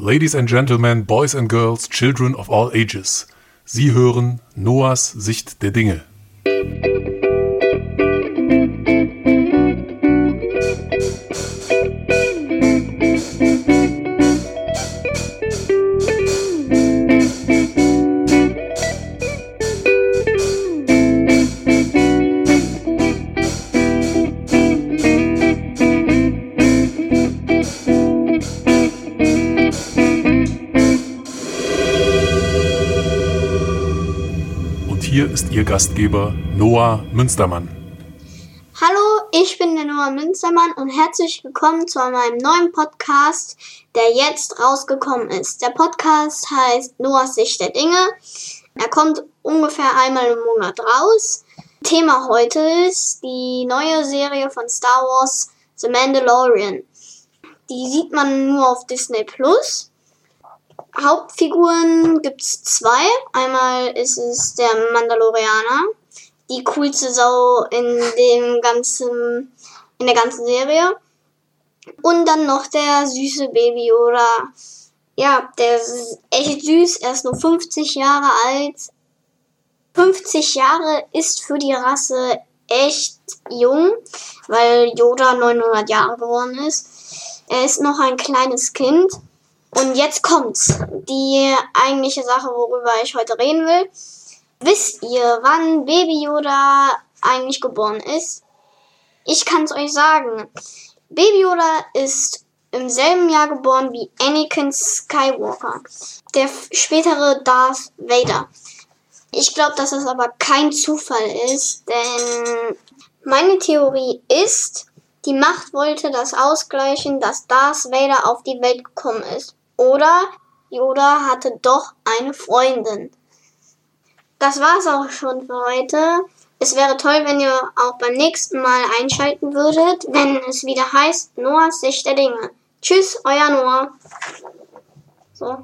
Ladies and Gentlemen, Boys and Girls, Children of all ages. Sie hören Noahs Sicht der Dinge. Hier ist Ihr Gastgeber Noah Münstermann. Hallo, ich bin der Noah Münstermann und herzlich willkommen zu meinem neuen Podcast, der jetzt rausgekommen ist. Der Podcast heißt Noahs Sicht der Dinge. Er kommt ungefähr einmal im Monat raus. Thema heute ist die neue Serie von Star Wars, The Mandalorian. Die sieht man nur auf Disney Plus. Hauptfiguren gibt's zwei. Einmal ist es der Mandalorianer, die coolste Sau in dem ganzen, in der ganzen Serie. Und dann noch der süße Baby Yoda. Ja, der ist echt süß. Er ist nur 50 Jahre alt. 50 Jahre ist für die Rasse echt jung, weil Yoda 900 Jahre geworden ist. Er ist noch ein kleines Kind. Und jetzt kommt's. Die eigentliche Sache, worüber ich heute reden will. Wisst ihr, wann Baby Yoda eigentlich geboren ist? Ich kann's euch sagen. Baby Yoda ist im selben Jahr geboren wie Anakin Skywalker, der spätere Darth Vader. Ich glaube, dass es aber kein Zufall ist, denn meine Theorie ist, die Macht wollte das ausgleichen, dass Darth Vader auf die Welt gekommen ist. Oder Yoda hatte doch eine Freundin. Das war's auch schon für heute. Es wäre toll, wenn ihr auch beim nächsten Mal einschalten würdet, wenn es wieder heißt Noahs Sicht der Dinge. Tschüss, euer Noah. So.